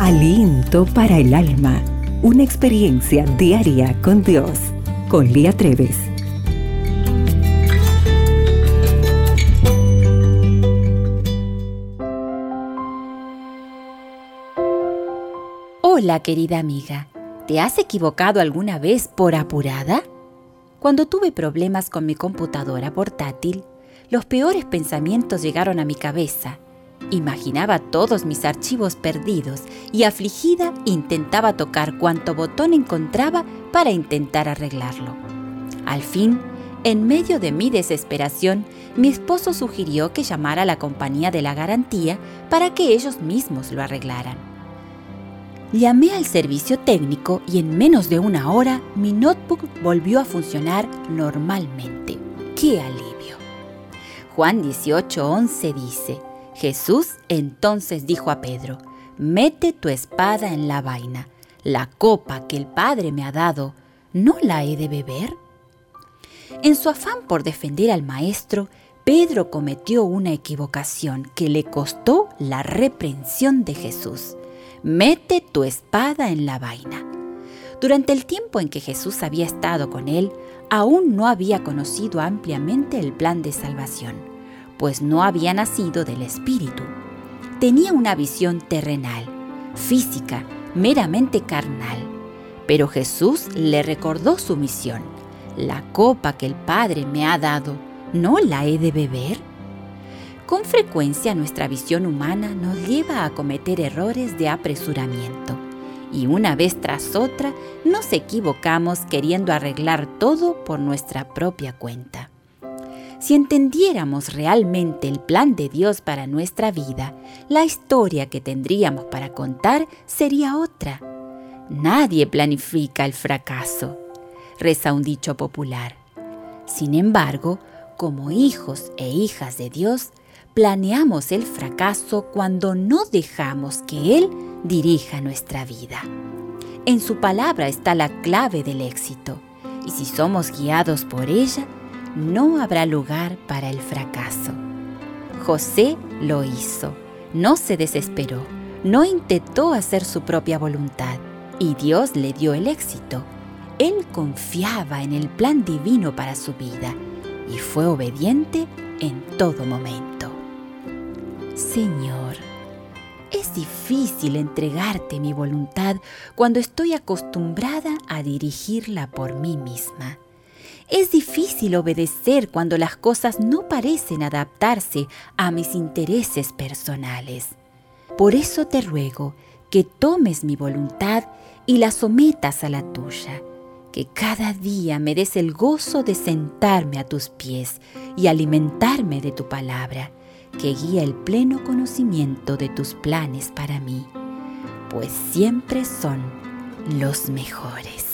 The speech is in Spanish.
Aliento para el alma. Una experiencia diaria con Dios. Con Lía Treves. Hola querida amiga, ¿te has equivocado alguna vez por apurada? Cuando tuve problemas con mi computadora portátil, los peores pensamientos llegaron a mi cabeza. Imaginaba todos mis archivos perdidos y afligida intentaba tocar cuanto botón encontraba para intentar arreglarlo. Al fin, en medio de mi desesperación, mi esposo sugirió que llamara a la compañía de la garantía para que ellos mismos lo arreglaran. Llamé al servicio técnico y en menos de una hora mi notebook volvió a funcionar normalmente. ¡Qué alivio! Juan 18:11 dice, Jesús entonces dijo a Pedro, mete tu espada en la vaina, la copa que el Padre me ha dado, ¿no la he de beber? En su afán por defender al Maestro, Pedro cometió una equivocación que le costó la reprensión de Jesús mete tu espada en la vaina. Durante el tiempo en que Jesús había estado con él, aún no había conocido ampliamente el plan de salvación, pues no había nacido del Espíritu. Tenía una visión terrenal, física, meramente carnal. Pero Jesús le recordó su misión. La copa que el Padre me ha dado, ¿no la he de beber? Con frecuencia nuestra visión humana nos lleva a cometer errores de apresuramiento y una vez tras otra nos equivocamos queriendo arreglar todo por nuestra propia cuenta. Si entendiéramos realmente el plan de Dios para nuestra vida, la historia que tendríamos para contar sería otra. Nadie planifica el fracaso, reza un dicho popular. Sin embargo, como hijos e hijas de Dios, planeamos el fracaso cuando no dejamos que Él dirija nuestra vida. En su palabra está la clave del éxito, y si somos guiados por ella, no habrá lugar para el fracaso. José lo hizo, no se desesperó, no intentó hacer su propia voluntad, y Dios le dio el éxito. Él confiaba en el plan divino para su vida y fue obediente en todo momento. Señor, es difícil entregarte mi voluntad cuando estoy acostumbrada a dirigirla por mí misma. Es difícil obedecer cuando las cosas no parecen adaptarse a mis intereses personales. Por eso te ruego que tomes mi voluntad y la sometas a la tuya, que cada día me des el gozo de sentarme a tus pies y alimentarme de tu palabra que guía el pleno conocimiento de tus planes para mí, pues siempre son los mejores.